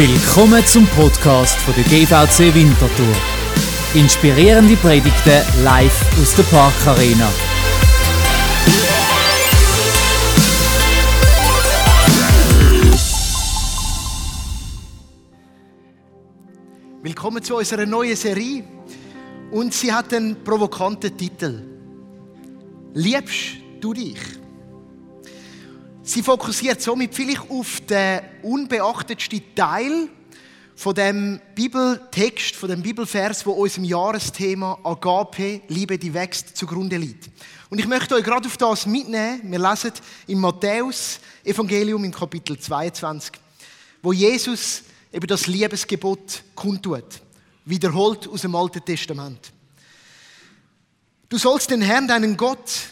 Willkommen zum Podcast von der GVC Winterthur. Inspirierende Predigten live aus der Parkarena. Willkommen zu unserer neuen Serie und sie hat einen provokanten Titel. Liebst du dich? Sie fokussiert somit vielleicht auf den unbeachtetsten Teil von dem Bibeltext, von dem Bibelvers, wo unserem Jahresthema Agape, Liebe, die wächst, zugrunde liegt. Und ich möchte euch gerade auf das mitnehmen. Wir lesen im Matthäus Evangelium in Kapitel 22, wo Jesus eben das Liebesgebot kundtut, wiederholt aus dem Alten Testament. Du sollst den Herrn, deinen Gott,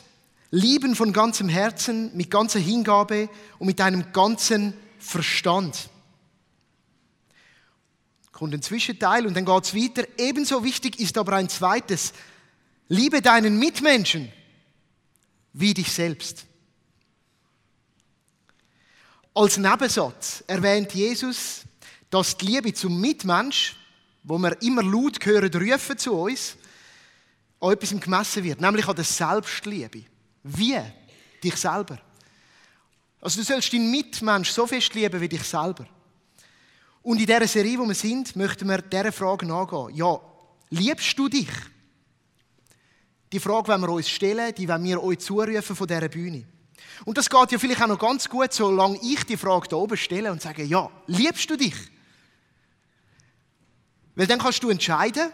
Lieben von ganzem Herzen, mit ganzer Hingabe und mit deinem ganzen Verstand. Kommt ein Zwischenteil und dann geht es weiter. Ebenso wichtig ist aber ein zweites. Liebe deinen Mitmenschen wie dich selbst. Als Nebensatz erwähnt Jesus, dass die Liebe zum Mitmensch, wo wir immer laut hören, rufen zu uns, an etwas gemessen wird, nämlich an der Selbstliebe. Wie? Dich selber. Also du sollst deinen Mitmensch so fest lieben wie dich selber. Und in dieser Serie, wo wir sind, möchten wir dieser Frage nachgehen. Ja, liebst du dich? Die Frage wollen wir uns stellen, die wollen wir euch zurufen von dieser Bühne. Und das geht ja vielleicht auch noch ganz gut, solange ich die Frage da oben stelle und sage, ja, liebst du dich? Weil dann kannst du entscheiden,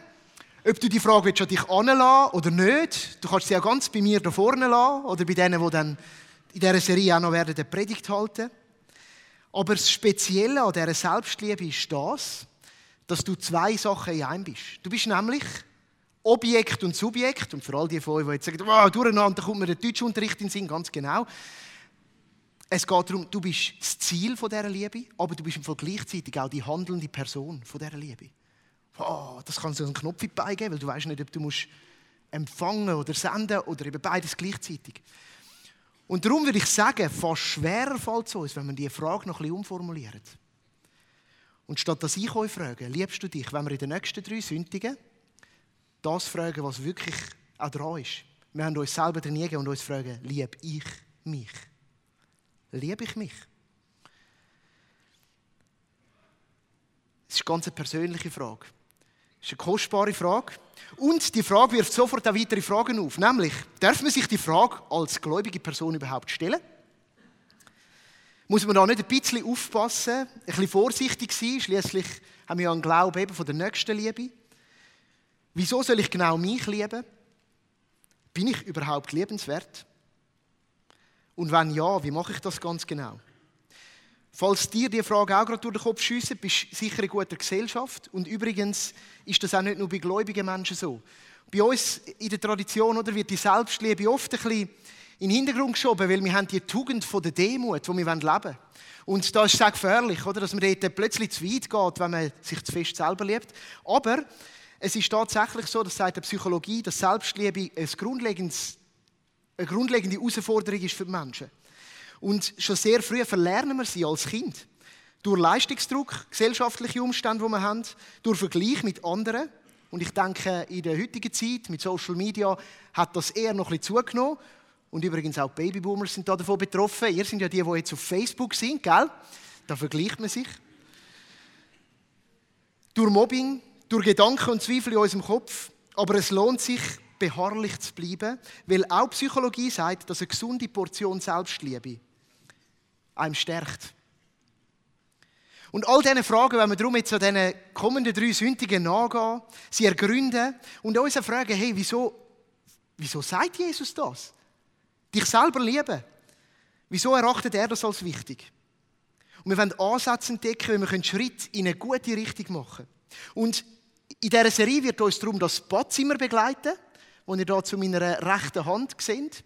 ob du die Frage willst, an dich anlassen oder nicht. Du kannst sie auch ganz bei mir da vorne lassen oder bei denen, die dann in dieser Serie auch noch werden, die Predigt halten. Aber das Spezielle an dieser Selbstliebe ist das, dass du zwei Sachen in einem bist. Du bist nämlich Objekt und Subjekt. Und für all die von euch, die jetzt sagen, wow, durcheinander kommt mir der Deutschunterricht in den Sinn, ganz genau. Es geht darum, du bist das Ziel dieser Liebe, aber du bist gleichzeitig auch die handelnde Person dieser Liebe oh, das kann so einen Knopf in weil du weißt nicht, ob du musst empfangen oder senden oder eben beides gleichzeitig. Und darum würde ich sagen, fast schwerer fällt es uns, wenn man diese Frage noch ein bisschen umformuliert. Und statt dass ich euch frage, liebst du dich, wenn wir in den nächsten drei Sündigen das fragen, was wirklich auch dran ist. Wir haben uns selber trainieren und uns fragen, liebe ich mich? Liebe ich mich? Das ist eine ganz persönliche Frage. Das ist eine kostbare Frage. Und die Frage wirft sofort auch weitere Fragen auf. Nämlich, darf man sich die Frage als gläubige Person überhaupt stellen? Muss man da nicht ein bisschen aufpassen, ein bisschen vorsichtig sein? Schließlich haben wir ja einen Glauben eben von der nächsten Liebe. Wieso soll ich genau mich lieben? Bin ich überhaupt liebenswert? Und wenn ja, wie mache ich das ganz genau? Falls dir die Frage auch gerade durch den Kopf schiessen, bist du sicher in guter Gesellschaft. Und übrigens ist das auch nicht nur bei gläubigen Menschen so. Bei uns in der Tradition oder, wird die Selbstliebe oft ein bisschen in den Hintergrund geschoben, weil wir haben die Tugend von der Demut, die wir leben wollen. Und da ist auch gefährlich, oder, dass man dort plötzlich zu weit geht, wenn man sich zu fest selber liebt. Aber es ist tatsächlich so, das sagt die Psychologie, dass Selbstliebe ein grundlegendes, eine grundlegende Herausforderung ist für die Menschen. Und schon sehr früh verlernen wir sie als Kind. Durch Leistungsdruck, gesellschaftliche Umstände, die wir haben, durch Vergleich mit anderen. Und ich denke, in der heutigen Zeit mit Social Media hat das eher noch ein bisschen zugenommen. Und übrigens auch Babyboomers sind davon betroffen. Ihr sind ja die, die jetzt auf Facebook sind, gell? Da vergleicht man sich. Durch Mobbing, durch Gedanken und Zweifel in unserem Kopf. Aber es lohnt sich, beharrlich zu bleiben, weil auch Psychologie sagt, dass eine gesunde Portion Selbstliebe einem stärkt. Und all diese Fragen, wenn wir darum jetzt an diesen kommenden drei Sündigen nachgehen, sie ergründen und uns fragen, hey, wieso, wieso sagt Jesus das? Dich selber lieben. Wieso erachtet er das als wichtig? Und wir wollen Ansätze entdecken, wie wir einen Schritt in eine gute Richtung machen können. Und in dieser Serie wird uns darum das Badzimmer begleiten, das ihr hier zu meiner rechten Hand seht.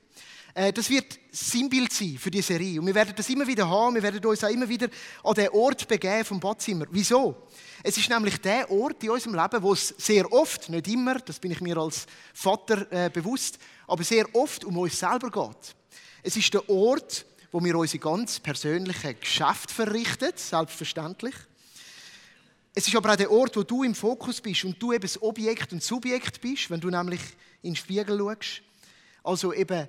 Äh, das wird Sinnbild sein für die Serie. Und wir werden das immer wieder haben. Wir werden uns auch immer wieder an den Ort begeben vom Badzimmer. Wieso? Es ist nämlich der Ort in unserem Leben, wo es sehr oft, nicht immer, das bin ich mir als Vater äh, bewusst, aber sehr oft um uns selber geht. Es ist der Ort, wo wir unsere ganz persönlichen Geschäfte verrichten, selbstverständlich. Es ist aber auch der Ort, wo du im Fokus bist und du eben das Objekt und Subjekt bist, wenn du nämlich in den Spiegel schaust. Also eben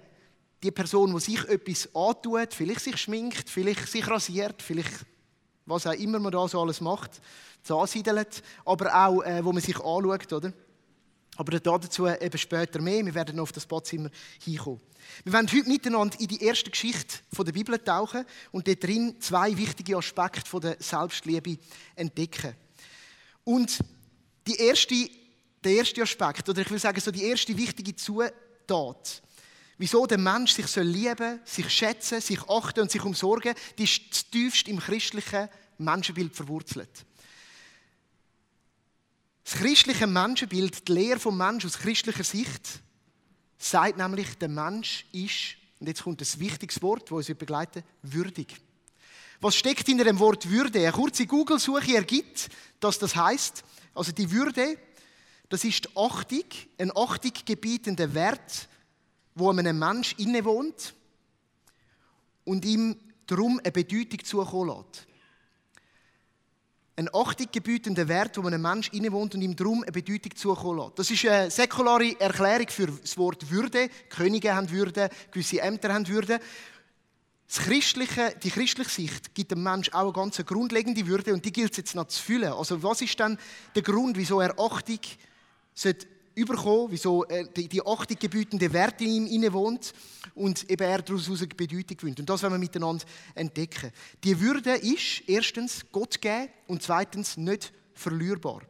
die Person, die sich etwas antut, vielleicht sich schminkt, vielleicht sich rasiert, vielleicht was auch immer man da so alles macht, ansiedelt, aber auch, äh, wo man sich anschaut, oder? Aber dazu eben später mehr. Wir werden noch auf das Badzimmer hinkommen. Wir werden heute miteinander in die erste Geschichte der Bibel tauchen und dort drin zwei wichtige Aspekte der Selbstliebe entdecken. Und die erste, der erste Aspekt, oder ich will sagen, so die erste wichtige Zutat, wieso der Mensch sich soll lieben, sich schätzen, sich achten und sich umsorgen, die ist tiefst im christlichen Menschenbild verwurzelt. Das christliche Menschenbild, die Lehre vom Mensch aus christlicher Sicht, sagt nämlich, der Mensch ist, und jetzt kommt ein wichtiges Wort, das uns begleiten würdig. Was steckt hinter dem Wort Würde? Eine kurze Google-Suche ergibt, dass das heißt, also die Würde, das ist die Achtung, ein Achtung gebietender Wert, wo einem Mensch innewohnt und ihm darum eine Bedeutung zukommen lässt. Ein Achtung gebietender Wert, wo einem Mensch innewohnt und ihm darum eine Bedeutung zukommen lässt. Das ist eine säkulare Erklärung für das Wort Würde. Könige haben Würde, gewisse Ämter haben Würde. Das christliche, die christliche Sicht gibt dem Menschen auch eine ganz grundlegende Würde und die gilt es jetzt noch zu füllen. Also was ist dann der Grund, wieso er Achtung sollte überkommen, wieso die, die Achtung gebietende Werte in ihm inne wohnt und eben er daraus eine Bedeutung gewinnt. Und das wollen wir miteinander entdecken. Die Würde ist erstens Gott geben und zweitens nicht verlierbar.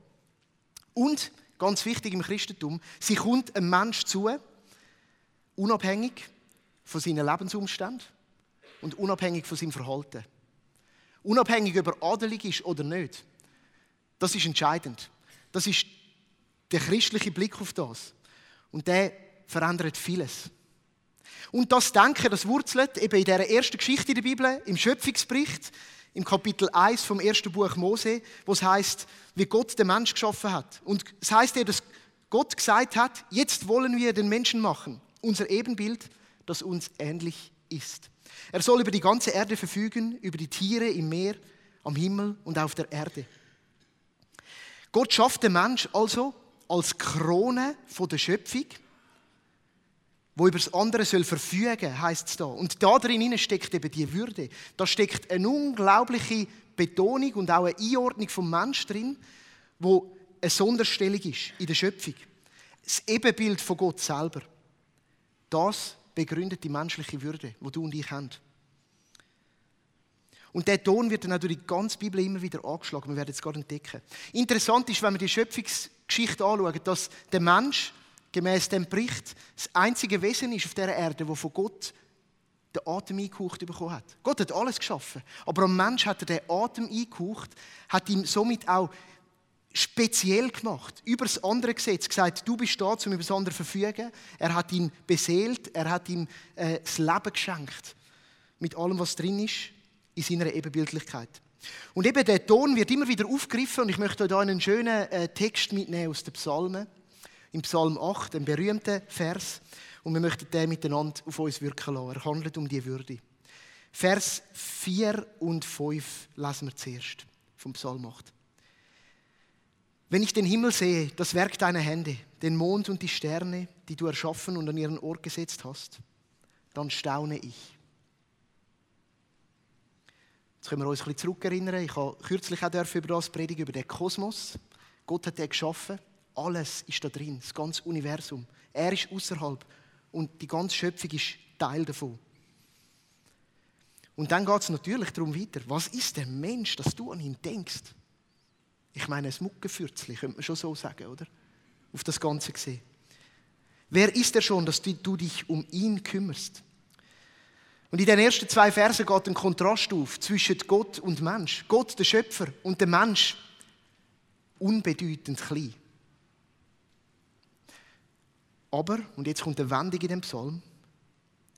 Und, ganz wichtig im Christentum, sie kommt einem Mensch zu, unabhängig von seinen Lebensumständen und unabhängig von seinem Verhalten. Unabhängig, ob er adelig ist oder nicht. Das ist entscheidend. Das ist der christliche Blick auf das. Und der verändert vieles. Und das Denken, das wurzelt eben in der ersten Geschichte der Bibel, im Schöpfungsbericht, im Kapitel 1 vom ersten Buch Mose, wo es heißt, wie Gott den Mensch geschaffen hat. Und es heißt ja, dass Gott gesagt hat, jetzt wollen wir den Menschen machen, unser Ebenbild, das uns ähnlich ist. Er soll über die ganze Erde verfügen, über die Tiere im Meer, am Himmel und auf der Erde. Gott schafft den Mensch also als Krone der Schöpfung, wo über das andere soll verfügen, heißt es da. Und da drin steckt eben die Würde. Da steckt eine unglaubliche Betonung und auch eine Einordnung vom Mensch drin, wo eine Sonderstellung ist in der Schöpfung. Das Ebenbild von Gott selber. Das begründet die menschliche Würde, wo du und ich haben. Und der Ton wird dann auch durch die ganze Bibel immer wieder angeschlagen. Wir werden es gerade entdecken. Interessant ist, wenn wir die Schöpfungsgeschichte anschauen, dass der Mensch gemäß dem Bericht das einzige Wesen ist auf der Erde, wo von Gott den Atem eingehaucht bekommen hat. Gott hat alles geschaffen, aber am Mensch hat er den Atem eingehaucht, hat ihm somit auch speziell gemacht, über das andere Gesetz, gesagt, du bist da, um über das andere zu verfügen. Er hat ihn beseelt, er hat ihm äh, das Leben geschenkt. Mit allem, was drin ist, in seiner Ebenbildlichkeit. Und eben der Ton wird immer wieder aufgegriffen und ich möchte euch einen schönen äh, Text mitnehmen aus den Psalmen. Im Psalm 8, ein berühmter Vers. Und wir möchten den miteinander auf uns wirken lassen. Er handelt um die Würde. Vers 4 und 5 lesen wir zuerst vom Psalm 8. Wenn ich den Himmel sehe, das Werk deiner Hände, den Mond und die Sterne, die du erschaffen und an ihren Ort gesetzt hast, dann staune ich. Jetzt können wir uns ein bisschen zurückerinnern. Ich habe kürzlich auch über das predigen, über den Kosmos. Gott hat den geschaffen. Alles ist da drin, das ganze Universum. Er ist außerhalb und die ganze Schöpfung ist Teil davon. Und dann geht es natürlich darum weiter. Was ist der Mensch, dass du an ihn denkst? Ich meine, ein Muckenfürzli, könnte man schon so sagen, oder? Auf das Ganze gesehen. Wer ist er schon, dass du dich um ihn kümmerst? Und in den ersten zwei Versen geht ein Kontrast auf zwischen Gott und Mensch. Gott, der Schöpfer, und der Mensch, unbedeutend klein. Aber, und jetzt kommt eine Wendung in dem Psalm,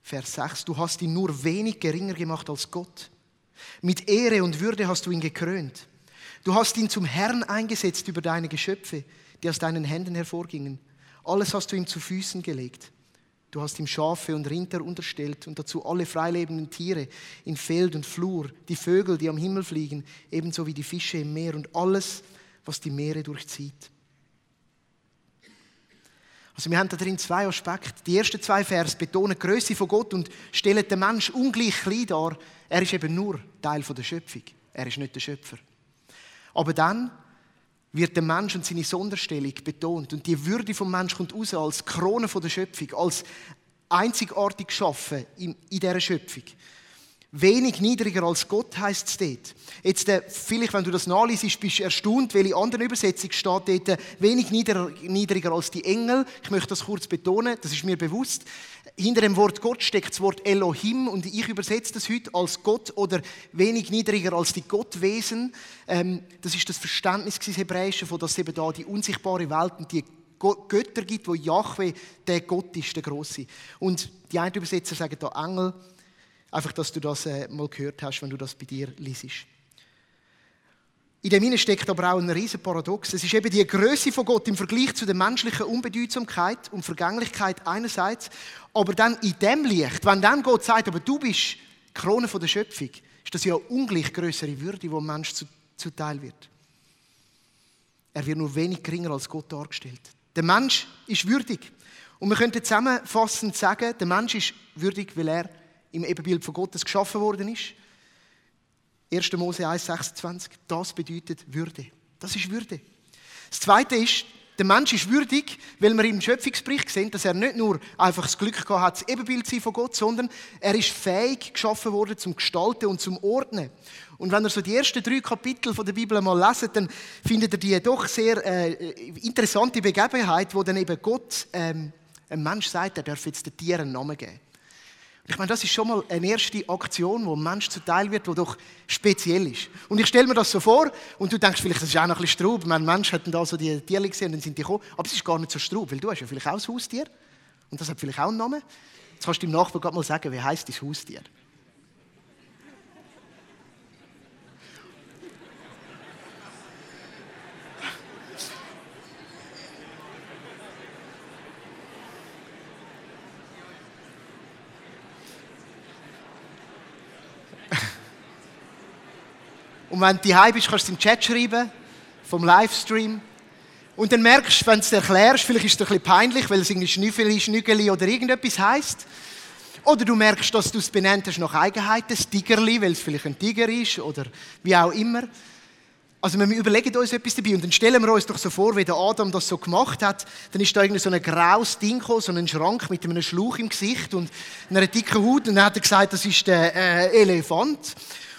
Vers 6, du hast ihn nur wenig geringer gemacht als Gott. Mit Ehre und Würde hast du ihn gekrönt. Du hast ihn zum Herrn eingesetzt über deine Geschöpfe, die aus deinen Händen hervorgingen. Alles hast du ihm zu Füßen gelegt. Du hast ihm Schafe und Rinder unterstellt und dazu alle freilebenden Tiere in Feld und Flur, die Vögel, die am Himmel fliegen, ebenso wie die Fische im Meer und alles, was die Meere durchzieht. Also wir haben da drin zwei Aspekte. Die ersten zwei Vers betonen die Größe von Gott und stellen den Menschen ungleich klein dar. Er ist eben nur Teil der Schöpfung. Er ist nicht der Schöpfer. Aber dann wird der Mensch und seine Sonderstellung betont und die Würde vom Menschen kommt raus als Krone der Schöpfung, als einzigartig geschaffen in, dieser Schöpfung. Wenig niedriger als Gott heißt es dort. Jetzt, äh, vielleicht, wenn du das nachliest, bist du erstaunt, welche andere Übersetzung steht dort. Äh, wenig niedriger als die Engel. Ich möchte das kurz betonen, das ist mir bewusst. Hinter dem Wort Gott steckt das Wort Elohim und ich übersetze das heute als Gott oder wenig niedriger als die Gottwesen. Ähm, das ist das Verständnis des Hebräischen, von dass eben da die unsichtbare Welt und die Götter gibt, wo Yahweh der Gott ist, der Große. Und die einen Übersetzer sagen da Engel. Einfach, dass du das äh, mal gehört hast, wenn du das bei dir liest. In dem Innen steckt aber auch ein riesen Paradox. Es ist eben die Größe von Gott im Vergleich zu der menschlichen Unbedeutsamkeit und Vergänglichkeit einerseits, aber dann in dem Licht, wenn dann Gott sagt, aber du bist die Krone der Schöpfung, ist das ja eine ungleich größere Würde, die dem Menschen zuteil wird. Er wird nur wenig geringer als Gott dargestellt. Der Mensch ist würdig. Und wir könnten zusammenfassend sagen, der Mensch ist würdig, weil er im Ebenbild von Gottes geschaffen worden ist. 1. Mose 1,26. Das bedeutet Würde. Das ist Würde. Das Zweite ist, der Mensch ist würdig, weil wir im Schöpfungsbericht sehen, dass er nicht nur einfach das Glück gehabt hat, das Ebenbild zu sein von Gott, sondern er ist fähig geschaffen worden zum Gestalten und zum Ordnen. Und wenn ihr so die ersten drei Kapitel von der Bibel mal leset, dann findet ihr die doch sehr äh, interessante Begebenheit, wo dann eben Gott ähm, einem Mensch sagt, er darf jetzt den Tieren einen Namen geben. Ich meine, das ist schon mal eine erste Aktion, wo ein Mensch zuteil wird, die doch speziell ist. Und ich stelle mir das so vor, und du denkst vielleicht, das ist auch noch ein bisschen Straub. Mein Mensch hat da so die Tiere gesehen und dann sind die gekommen. Aber es ist gar nicht so Straub, weil du hast ja vielleicht auch ein Haustier. Und das hat vielleicht auch einen Namen. Jetzt kannst du dem Nachbarn gerade mal sagen, wie heißt dein Haustier? Und wenn du daheim bist, kannst du es im Chat schreiben, vom Livestream. Und dann merkst du, wenn du es erklärst, vielleicht ist es ein bisschen peinlich, weil es irgendwie Schnüffeli, Schnügeli oder irgendetwas heisst. Oder du merkst, dass du es benannt hast nach Eigenheiten, das Tigerli, weil es vielleicht ein Tiger ist oder wie auch immer. Also wir überlegen uns etwas dabei und dann stellen wir uns doch so vor, wie der Adam das so gemacht hat. Dann ist da irgendwie so ein graues Ding gekommen, so ein Schrank mit einem Schlauch im Gesicht und einer dicken Haut und dann hat er gesagt, das ist der äh, Elefant.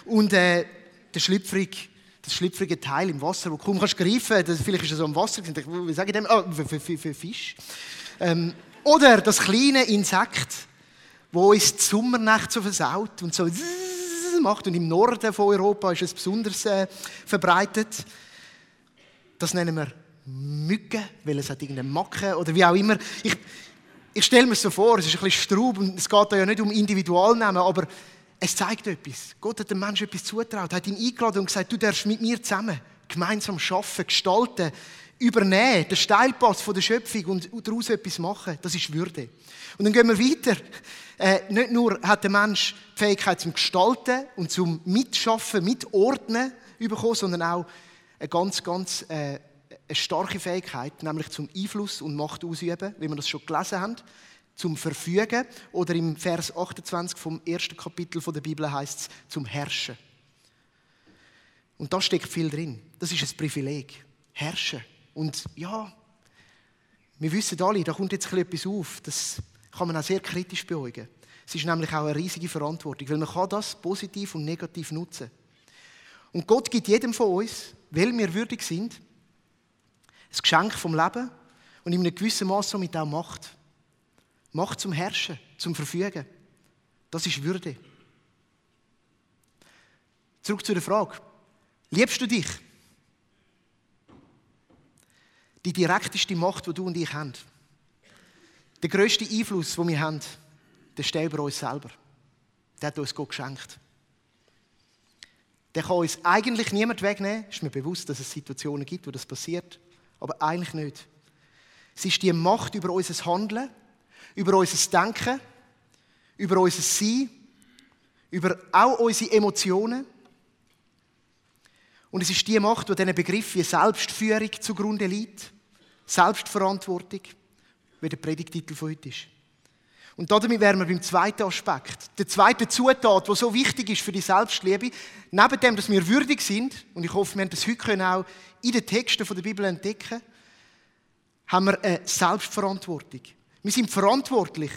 Und äh, der schlüpfrige, das schlüpfrige Teil im Wasser, wo du kaum kannst greifen kannst. Vielleicht ist es so im Wasser. Wie sage ich dem? Oh, für, für, für Fisch. Ähm, oder das kleine Insekt, wo uns die Sommernacht so versaut und so macht. Und im Norden von Europa ist es besonders äh, verbreitet. Das nennen wir Mücken, weil es hat irgendeine Macke oder wie auch immer. Ich, ich stelle mir so vor, es ist ein bisschen Straub und es geht da ja nicht um Individualnamen, aber es zeigt etwas. Gott hat dem Menschen etwas zutraut, hat ihn eingeladen und gesagt, du darfst mit mir zusammen gemeinsam schaffen, gestalten, übernehmen, den Steilpass von der Schöpfung und daraus etwas machen. Das ist Würde. Und dann gehen wir weiter. Äh, nicht nur hat der Mensch die Fähigkeit zum Gestalten und zum Mitschaffen, Mitordnen bekommen, sondern auch eine ganz, ganz äh, eine starke Fähigkeit, nämlich zum Einfluss und Macht ausüben, wie wir das schon gelesen haben zum Verfügen oder im Vers 28 vom ersten Kapitel der Bibel heißt es zum Herrschen. Und da steckt viel drin. Das ist ein Privileg. Herrschen. Und ja, wir wissen alle, da kommt jetzt etwas auf. Das kann man auch sehr kritisch beäugen. Es ist nämlich auch eine riesige Verantwortung, weil man kann das positiv und negativ nutzen. Und Gott gibt jedem von uns, weil wir würdig sind, ein Geschenk vom Leben und in einem gewissen Maß somit auch Macht. Macht zum Herrschen, zum Verfügen. Das ist Würde. Zurück zu der Frage. Liebst du dich? Die direkteste Macht, die du und ich haben. Der größte Einfluss, den wir haben, der steht über uns selber. Der hat uns Gott geschenkt. Der kann uns eigentlich niemand wegnehmen. Ist mir bewusst, dass es Situationen gibt, wo das passiert. Aber eigentlich nicht. Es ist die Macht über unser Handeln, über unser Denken, über unser Sein, über auch unsere Emotionen. Und es ist die Macht, die diesen Begriff wie Selbstführung zugrunde liegt. Selbstverantwortung, wie der Predigtitel von heute ist. Und damit wären wir beim zweiten Aspekt. Der zweite Zutat, der so wichtig ist für die Selbstliebe, neben dem, dass wir würdig sind, und ich hoffe, wir haben das heute auch in den Texten der Bibel entdecken, haben wir eine Selbstverantwortung. Wir sind verantwortlich.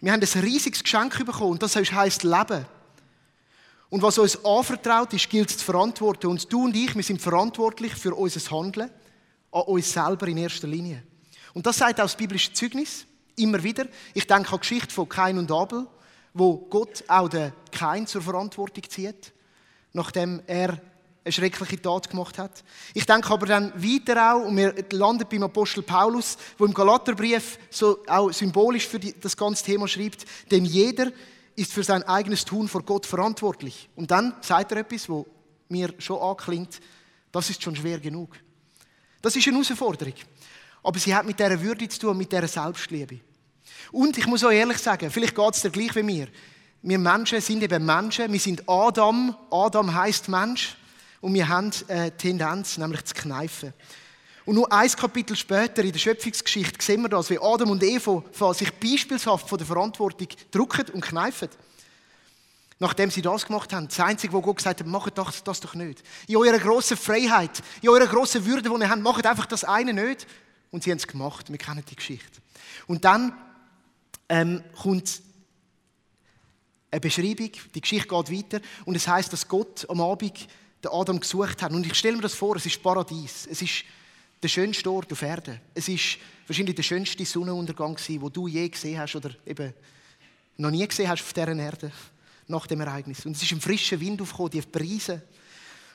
Wir haben ein riesiges Geschenk bekommen, und das heisst Leben. Und was uns anvertraut ist, gilt es zu verantworten. Und du und ich, wir sind verantwortlich für unser Handeln an uns selber in erster Linie. Und das sagt auch das biblische Zeugnis immer wieder. Ich denke an die Geschichte von Kain und Abel, wo Gott auch den Kain zur Verantwortung zieht, nachdem er eine schreckliche Tat gemacht hat. Ich denke aber dann weiter auch, und wir landen beim Apostel Paulus, wo im Galaterbrief so auch symbolisch für die, das ganze Thema schreibt, denn jeder ist für sein eigenes Tun vor Gott verantwortlich. Und dann sagt er etwas, wo mir schon anklingt, das ist schon schwer genug. Das ist eine Herausforderung. Aber sie hat mit dieser Würde zu tun, mit dieser Selbstliebe. Und ich muss euch ehrlich sagen, vielleicht geht es dir gleich wie mir. Wir Menschen sind eben Menschen. Wir sind Adam. Adam heißt Mensch. Und wir haben eine Tendenz, nämlich zu kneifen. Und nur ein Kapitel später in der Schöpfungsgeschichte sehen wir das, wie Adam und Eva sich beispielshaft von der Verantwortung drücken und kneifen. Nachdem sie das gemacht haben, das Einzige, wo Gott gesagt hat, macht das, das doch nicht. In eurer grossen Freiheit, in eurer grossen Würde, die ihr habt, macht einfach das eine nicht. Und sie haben es gemacht. Wir kennen die Geschichte. Und dann ähm, kommt eine Beschreibung, die Geschichte geht weiter und es heißt, dass Gott am Abend den Adam gesucht hat. Und ich stelle mir das vor, es ist Paradies. Es ist der schönste Ort auf Erden. Es ist wahrscheinlich der schönste Sonnenuntergang den du je gesehen hast oder eben noch nie gesehen hast auf dieser Erde nach dem Ereignis. Und es ist ein frischer Wind aufgekommen, die Preise.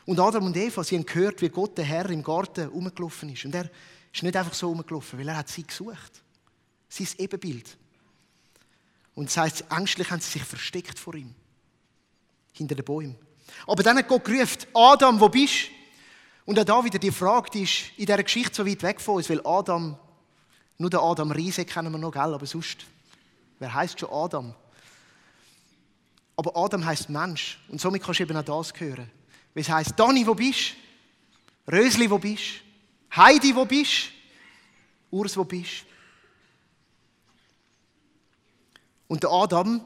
Und Adam und Eva, sie haben gehört, wie Gott der Herr im Garten rumgelaufen ist. Und er ist nicht einfach so rumgelaufen, weil er hat sie gesucht. Sein Ebenbild. Und das heißt, ängstlich haben sie sich versteckt vor ihm. Hinter den Bäumen. Aber dann hat Gott gerufen, Adam, wo bist du? Und auch da wieder die Frage, die ist in dieser Geschichte so weit weg von uns, weil Adam, nur der Adam Riese kennen wir noch, gell? aber sonst, wer heißt schon Adam? Aber Adam heißt Mensch und somit kannst du eben auch das hören. Wie es heißt, Dani, wo bist du? Rösli, wo bist du? Heidi, wo bist du? Urs, wo bist du? Und der Adam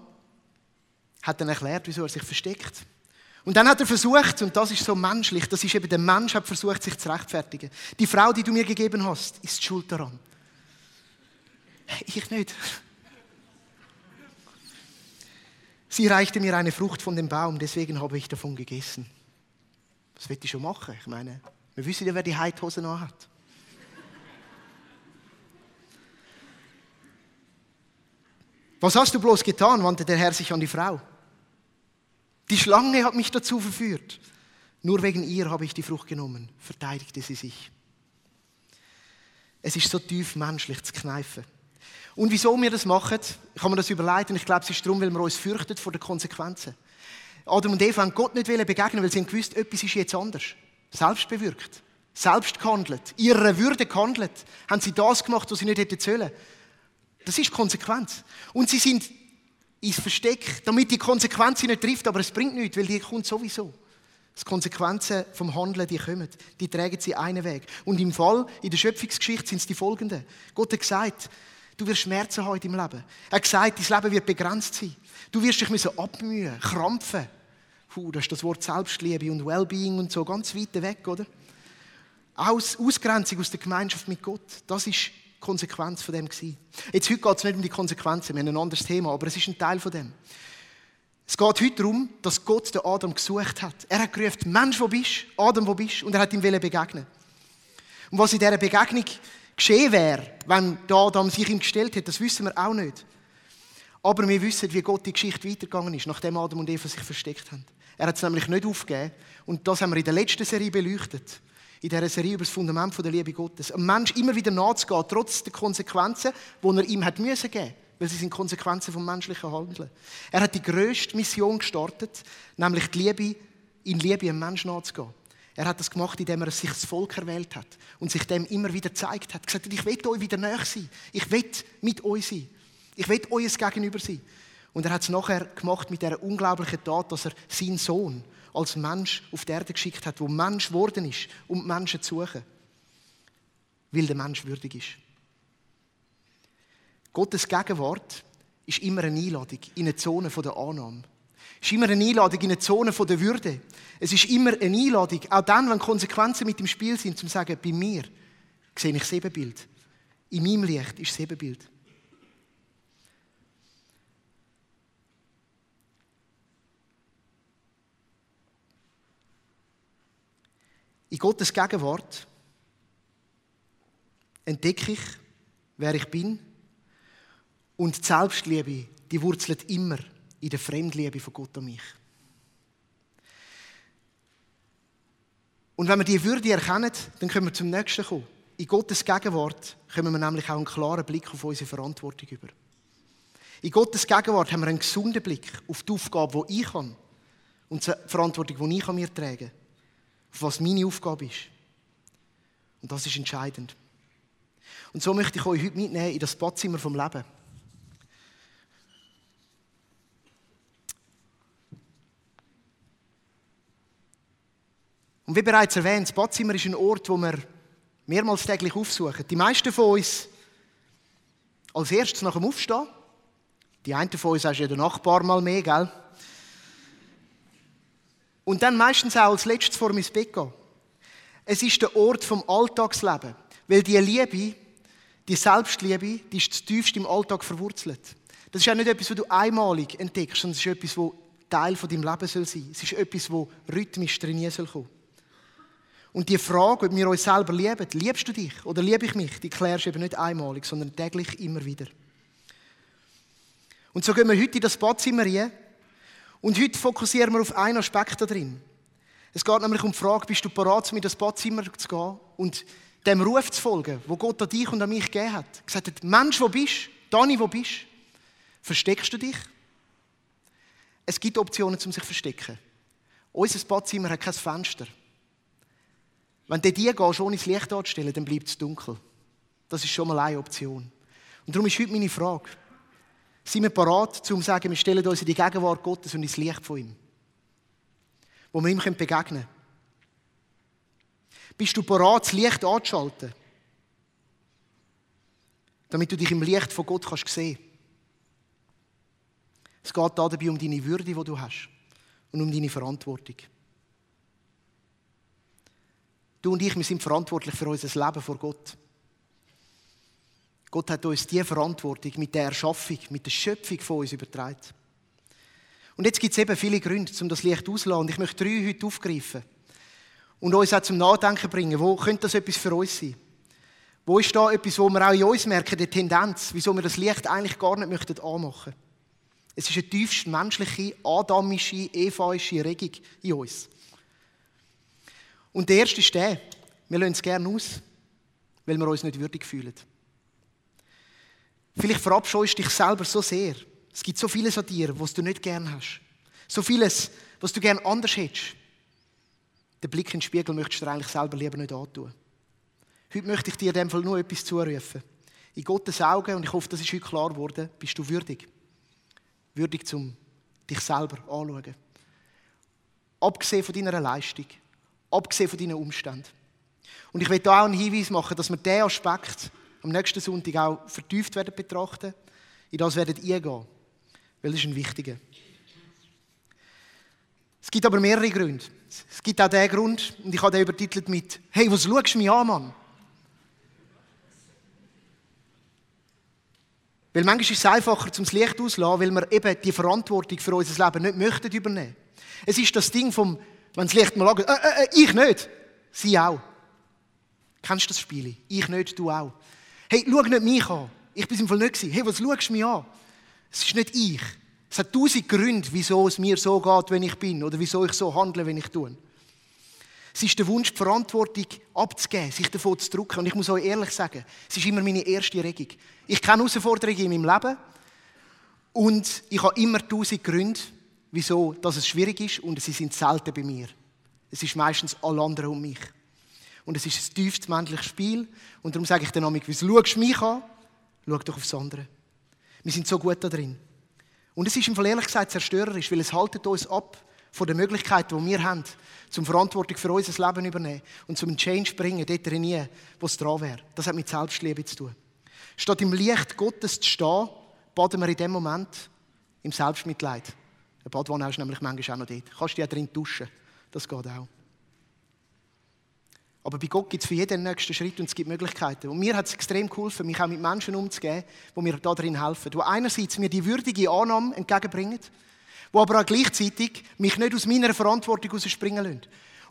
hat dann erklärt, wieso er sich versteckt. Und dann hat er versucht, und das ist so menschlich, das ist eben der Mensch, hat versucht, sich zu rechtfertigen. Die Frau, die du mir gegeben hast, ist schuld daran. Ich nicht. Sie reichte mir eine Frucht von dem Baum, deswegen habe ich davon gegessen. Was wird ich schon machen? Ich meine, wir wissen ja, wer die Heidhose noch hat. Was hast du bloß getan? wandte der Herr sich an die Frau. Die Schlange hat mich dazu verführt. Nur wegen ihr habe ich die Frucht genommen, verteidigte sie sich. Es ist so tief menschlich zu kneifen. Und wieso wir das machen, kann man das überleiten. Ich glaube, es ist darum, weil wir uns fürchten vor den Konsequenzen. Adam und Eva haben Gott nicht begegnen, weil sie haben gewusst, etwas ist jetzt anders. Selbst bewirkt. Selbst gehandelt. Ihrer Würde gehandelt. Haben sie das gemacht, was sie nicht hätten sollen. Das ist Konsequenz. Und sie sind ins Versteck, damit die Konsequenz sie nicht trifft, aber es bringt nichts, weil die kommt sowieso. Die Konsequenzen vom Handeln, die kommen, die tragen sie einen Weg. Und im Fall, in der Schöpfungsgeschichte sind es die folgenden. Gott hat gesagt, du wirst Schmerzen haben deinem Leben. Er hat gesagt, dein Leben wird begrenzt sein. Du wirst dich müssen abmühen, krampfen. Puh, das ist das Wort Selbstliebe und Wellbeing und so, ganz weit weg, oder? Aus, Ausgrenzung aus der Gemeinschaft mit Gott, das ist Konsequenz von dem gewesen. Jetzt heute geht es nicht um die Konsequenzen, wir haben ein anderes Thema, aber es ist ein Teil von dem. Es geht heute darum, dass Gott den Adam gesucht hat. Er hat gerufen, Mensch, wo bist du? Adam, wo bist du? Und er hat ihm begegnen. Und was in dieser Begegnung geschehen wäre, wenn der Adam sich ihm gestellt hätte, das wissen wir auch nicht. Aber wir wissen, wie Gott die Geschichte weitergegangen ist, nachdem Adam und Eva sich versteckt haben. Er hat es nämlich nicht aufgegeben. Und das haben wir in der letzten Serie beleuchtet in dieser Serie über das Fundament der Liebe Gottes. Ein Mensch immer wieder nachzugehen, trotz der Konsequenzen, die er ihm hat müssen geben weil sie sind Konsequenzen vom menschlichen Handeln. Er hat die größte Mission gestartet, nämlich die Liebe, in Liebe einem Menschen nachzugehen. Er hat das gemacht, indem er sich das Volk erwählt hat und sich dem immer wieder gezeigt hat. Er Gesagt hat, ich will euch wieder näher sein. Ich will mit euch sein. Ich will euch gegenüber sein. Und er hat es nachher gemacht mit der unglaublichen Tat, dass er seinen Sohn als Mensch auf die Erde geschickt hat, wo Mensch geworden ist, um Menschen zu suchen. Weil der Mensch würdig ist. Gottes Gegenwart ist immer eine Einladung in eine Zone der Annahme. Es ist immer eine Einladung in eine Zone der Würde. Es ist immer eine Einladung, auch dann, wenn Konsequenzen mit im Spiel sind, zum zu sagen, bei mir sehe ich das Ebenbild. In meinem Licht ist das Ebenbild. In Gottes Gegenwart entdecke ich, wer ich bin. Und die Selbstliebe, die wurzelt immer in der Fremdliebe von Gott an mich. Und wenn wir diese Würde erkennen, dann können wir zum nächsten kommen. In Gottes Gegenwart kommen wir nämlich auch einen klaren Blick auf unsere Verantwortung über. In Gottes Gegenwart haben wir einen gesunden Blick auf die Aufgabe, die ich habe und die Verantwortung, die ich an mir trage auf was meine Aufgabe ist. Und das ist entscheidend. Und so möchte ich euch heute mitnehmen in das Badzimmer vom Leben. Und wie bereits erwähnt, das Badzimmer ist ein Ort, wo wir mehrmals täglich aufsuchen. Die meisten von uns als erstes nach dem Aufstehen. Die einen von uns hast ja der Nachbar mal mehr, gell? Und dann meistens auch als letztes vor mein Bett gehen. Es ist der Ort vom Alltagsleben. Weil die Liebe, die Selbstliebe, die ist tiefst im Alltag verwurzelt. Das ist auch nicht etwas, was du einmalig entdeckst, sondern es ist etwas, das Teil von deinem Leben soll sein. Es ist etwas, das rhythmisch trainieren soll. Und die Frage, ob wir uns selber lieben, liebst du dich oder liebe ich mich, die klärst du eben nicht einmalig, sondern täglich immer wieder. Und so gehen wir heute in das Badzimmer rein und heute fokussieren wir auf einen Aspekt da drin. Es geht nämlich um die Frage, bist du bereit, in das Badzimmer zu gehen und dem Ruf zu folgen, wo Gott an dich und an mich gegeben hat. Gesagt hat, Mensch, wo bist du? Dani, wo bist du? Versteckst du dich? Es gibt Optionen, um sich zu verstecken. Unser Badzimmer hat kein Fenster. Wenn du die gehst, ohne das Licht anzustellen, dann bleibt es dunkel. Das ist schon mal eine Option. Und darum ist heute meine Frage. Sind wir parat, um zu sagen, wir stellen uns in die Gegenwart Gottes und ins Licht von ihm? Wo wir ihm begegnen können. Bist du parat, das Licht anzuschalten? Damit du dich im Licht von Gott kannst sehen Es geht dabei um deine Würde, die du hast. Und um deine Verantwortung. Du und ich, wir sind verantwortlich für unser Leben vor Gott. Gott hat uns die Verantwortung mit der Erschaffung, mit der Schöpfung von uns übertragen. Und jetzt gibt es eben viele Gründe, um das Licht auszulassen. Und ich möchte drei heute aufgreifen und uns auch zum Nachdenken bringen. Wo könnte das etwas für uns sein? Wo ist da etwas, wo wir auch in uns merken, die Tendenz, wieso wir das Licht eigentlich gar nicht möchten anmachen? Es ist eine tiefst menschliche, adamische, evaische Regung in uns. Und der erste ist der, wir lassen es gerne aus, weil wir uns nicht würdig fühlen. Vielleicht verabscheust du dich selber so sehr. Es gibt so vieles an dir, was du nicht gern hast. So vieles, was du gern anders hättest. Den Blick in den Spiegel möchtest du dir eigentlich selber lieber nicht antun. Heute möchte ich dir in dem Fall nur etwas zurufen. In Gottes Augen, und ich hoffe, das ist heute klar geworden, bist du würdig. Würdig, um dich selber anzuschauen. Abgesehen von deiner Leistung. Abgesehen von deinen Umständen. Und ich will da auch einen Hinweis machen, dass wir diesen Aspekt am nächsten Sonntag auch vertieft werden betrachten. In das werden eingehen. Weil das ist ein wichtiger. Es gibt aber mehrere Gründe. Es gibt auch den Grund, und ich habe den übertitelt mit «Hey, was schaust du mich an, Mann?» Weil manchmal ist es einfacher, zum Licht auszulassen, weil wir eben die Verantwortung für unser Leben nicht möchten übernehmen. Es ist das Ding vom, wenn das Licht mal angeht, äh, äh, äh, ich nicht, sie auch. Kennst du das Spiel? Ich nicht, du auch. Hey, schau nicht mich an. Ich bin im Fall nicht Hey, was schaust du mich an? Es ist nicht ich. Es hat tausend Gründe, wieso es mir so geht, wenn ich bin, oder wieso ich so handle, wenn ich tue. Es ist der Wunsch, die Verantwortung abzugeben, sich davon zu drücken. Und ich muss euch ehrlich sagen, es ist immer meine erste Regung. Ich kenne Herausforderungen in meinem Leben und ich habe immer tausend Gründe, wieso dass es schwierig ist und sie sind selten bei mir. Es ist meistens alle anderen um mich. Und es ist ein tiefst männliches Spiel. Und darum sage ich den Namen, wieso schaust du mich an? Schau doch aufs andere. Wir sind so gut da drin. Und es ist im Fall ehrlich gesagt zerstörerisch, weil es haltet uns ab von den Möglichkeiten, die wir haben, zum Verantwortung für unser Leben übernehmen und zum Change bringen, dort drin, wo es dran wäre. Das hat mit Selbstliebe zu tun. Statt im Licht Gottes zu stehen, baden wir in dem Moment im Selbstmitleid. Eine Badwanne ist nämlich manchmal auch noch dort. Du kannst dich auch drin duschen. Das geht auch. Aber bei Gott gibt es für jeden nächsten Schritt und es gibt Möglichkeiten. Und mir hat es extrem geholfen, mich auch mit Menschen umzugehen, die mir da drin helfen. Die einerseits mir die würdige Annahme entgegenbringen, die aber auch gleichzeitig mich nicht aus meiner Verantwortung rausspringen lassen.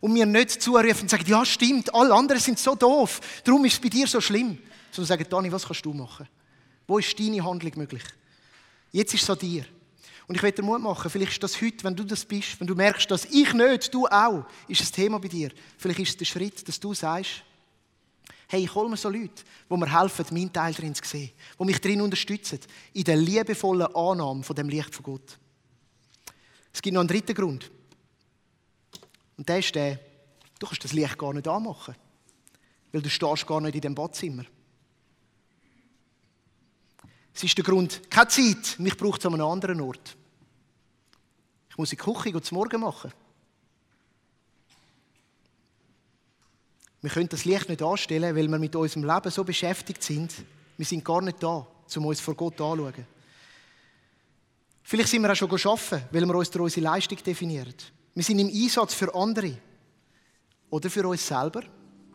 Und mir nicht zurufen und sagen, ja stimmt, alle anderen sind so doof, darum ist es bei dir so schlimm. Sondern sagen, Dani, was kannst du machen? Wo ist deine Handlung möglich? Jetzt ist es an dir. Und ich werde dir Mut machen, vielleicht ist das heute, wenn du das bist, wenn du merkst, dass ich nicht, du auch, ist ein Thema bei dir. Vielleicht ist es der Schritt, dass du sagst, hey, ich hole mir so Leute, die mir helfen, meinen Teil darin zu sehen, die mich darin unterstützen, in der liebevollen Annahme von dem Licht von Gott. Es gibt noch einen dritten Grund. Und der ist der, du kannst das Licht gar nicht anmachen, weil du stehst gar nicht in dem Badzimmer. Es ist der Grund, keine Zeit, mich braucht es an einem anderen Ort. Ich muss in die Küche und zum Morgen machen. Wir können das Licht nicht anstellen, weil wir mit unserem Leben so beschäftigt sind. Wir sind gar nicht da, um uns vor Gott anzuschauen. Vielleicht sind wir auch schon arbeiten, weil wir uns durch unsere Leistung definieren. Wir sind im Einsatz für andere. Oder für uns selber?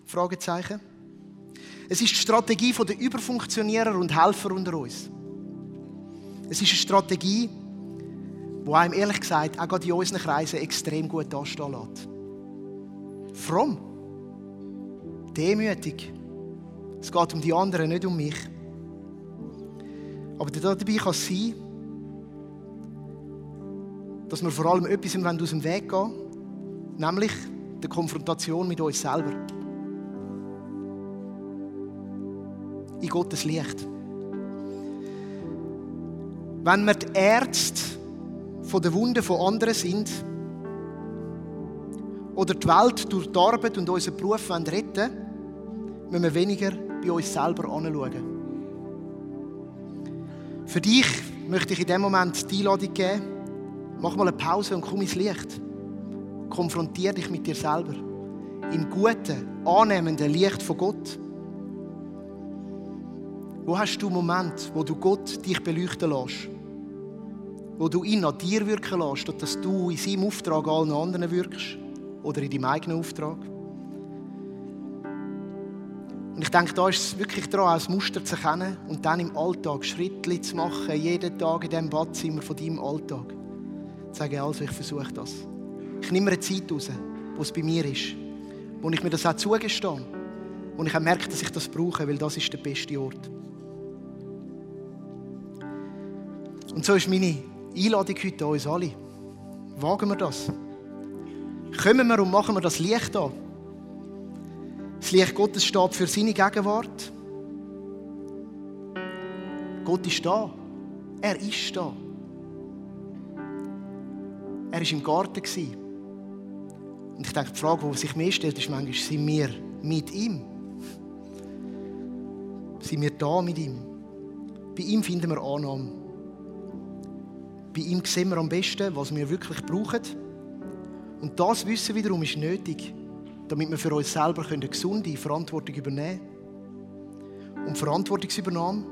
Fragezeichen. Es ist die Strategie der Überfunktionierer und Helfer unter uns. Es ist eine Strategie, die einem ehrlich gesagt auch gerade in unseren Kreisen extrem gut dastehen lässt. Fromm. Demütig. Es geht um die anderen, nicht um mich. Aber dabei kann es sein, dass wir vor allem etwas aus dem Weg gehen nämlich der Konfrontation mit uns selber. Gottes Licht. Wenn wir die Ärzte von den Wunden von anderen sind oder die Welt durch die Arbeit und unseren Beruf retten wollen, müssen wir weniger bei uns selber anschauen. Für dich möchte ich in dem Moment die Einladung geben, mach mal eine Pause und komm ins Licht. Konfrontier dich mit dir selber. Im guten, annehmenden Licht von Gott. Wo hast du Moment, wo du Gott dich beleuchten lässt? Wo du ihn an dir wirken lässt, statt dass du in seinem Auftrag allen anderen wirkst? Oder in deinem eigenen Auftrag? Und ich denke, da ist es wirklich daran, ein Muster zu erkennen und dann im Alltag Schritte zu machen, jeden Tag in diesem Badzimmer von deinem Alltag. Zu sagen, also ich versuche das. Ich nehme mir eine Zeit raus, wo es bei mir ist, wo ich mir das auch zugestehe, wo ich auch merke, dass ich das brauche, weil das ist der beste Ort. Und so ist meine Einladung heute an uns alle. Wagen wir das? Kommen wir und machen wir das Licht an. Das Licht Gottes steht für seine Gegenwart. Gott ist da. Er ist da. Er war im Garten. Und ich denke, die Frage, die sich mir stellt, ist manchmal, sind wir mit ihm? Sind wir da mit ihm? Bei ihm finden wir Annahme. Bei ihm sehen wir am besten, was wir wirklich brauchen. Und das Wissen wiederum ist nötig, damit wir für uns selber eine gesunde Verantwortung übernehmen können. Und Verantwortungsübernahme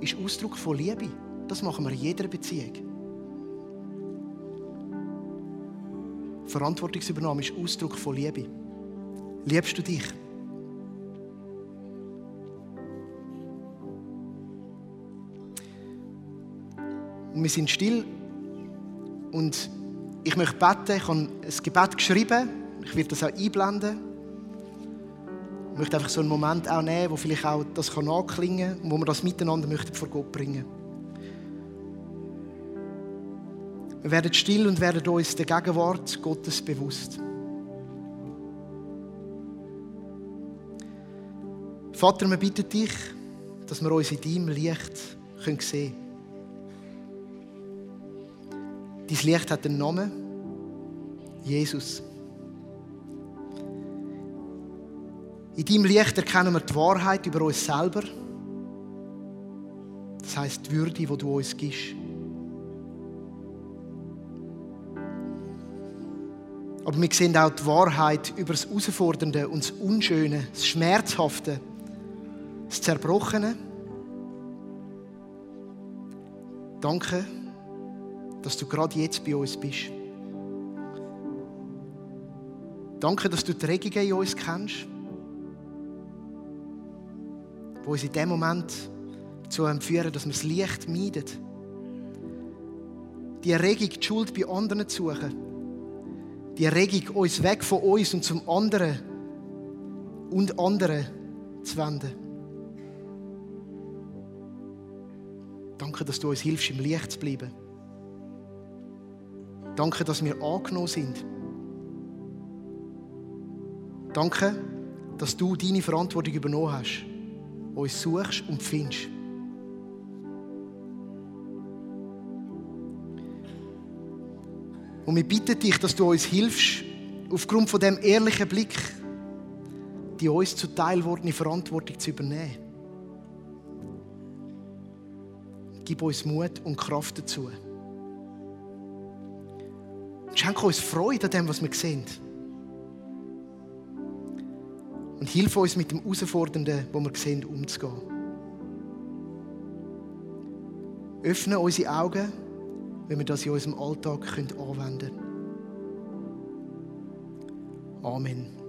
ist Ausdruck von Liebe. Das machen wir in jeder Beziehung. Verantwortungsübernahme ist Ausdruck von Liebe. Liebst du dich? Wir sind still. Und ich möchte beten. Ich habe ein Gebet geschrieben. Ich werde das auch einblenden. Ich möchte einfach so einen Moment auch nehmen, wo vielleicht auch das anklingen kann wo wir das miteinander möchten vor Gott bringen. Wir werden still und werden uns der Gegenwart Gottes bewusst. Vater, wir bitten dich, dass wir uns in deinem Licht sehen können. Dein Licht hat einen Namen. Jesus. In deinem Licht erkennen wir die Wahrheit über uns selber. Das heißt die Würde, die du uns gibst. Aber wir sehen auch die Wahrheit über das Herausfordernde und das Unschöne, das Schmerzhafte, das Zerbrochene. Danke, dass du gerade jetzt bei uns bist. Danke, dass du die Regungen in uns kennst, die uns in dem Moment dazu führen, dass wir das Licht meiden. Die Erregung, die Schuld bei anderen zu suchen. Die Erregung, uns weg von uns und zum anderen und anderen zu wenden. Danke, dass du uns hilfst, im Licht zu bleiben. Danke, dass wir angenommen sind. Danke, dass du deine Verantwortung übernommen hast, uns suchst und findest. Und wir bitten dich, dass du uns hilfst, aufgrund von dem ehrlichen Blick, die uns zuteil gewordene Verantwortung zu übernehmen. Gib uns Mut und Kraft dazu. Und schenke uns Freude an dem, was wir sehen. Und hilf uns mit dem Herausfordernden, wo wir sehen, umzugehen. Öffne unsere Augen, wenn wir das in unserem Alltag anwenden können. Amen.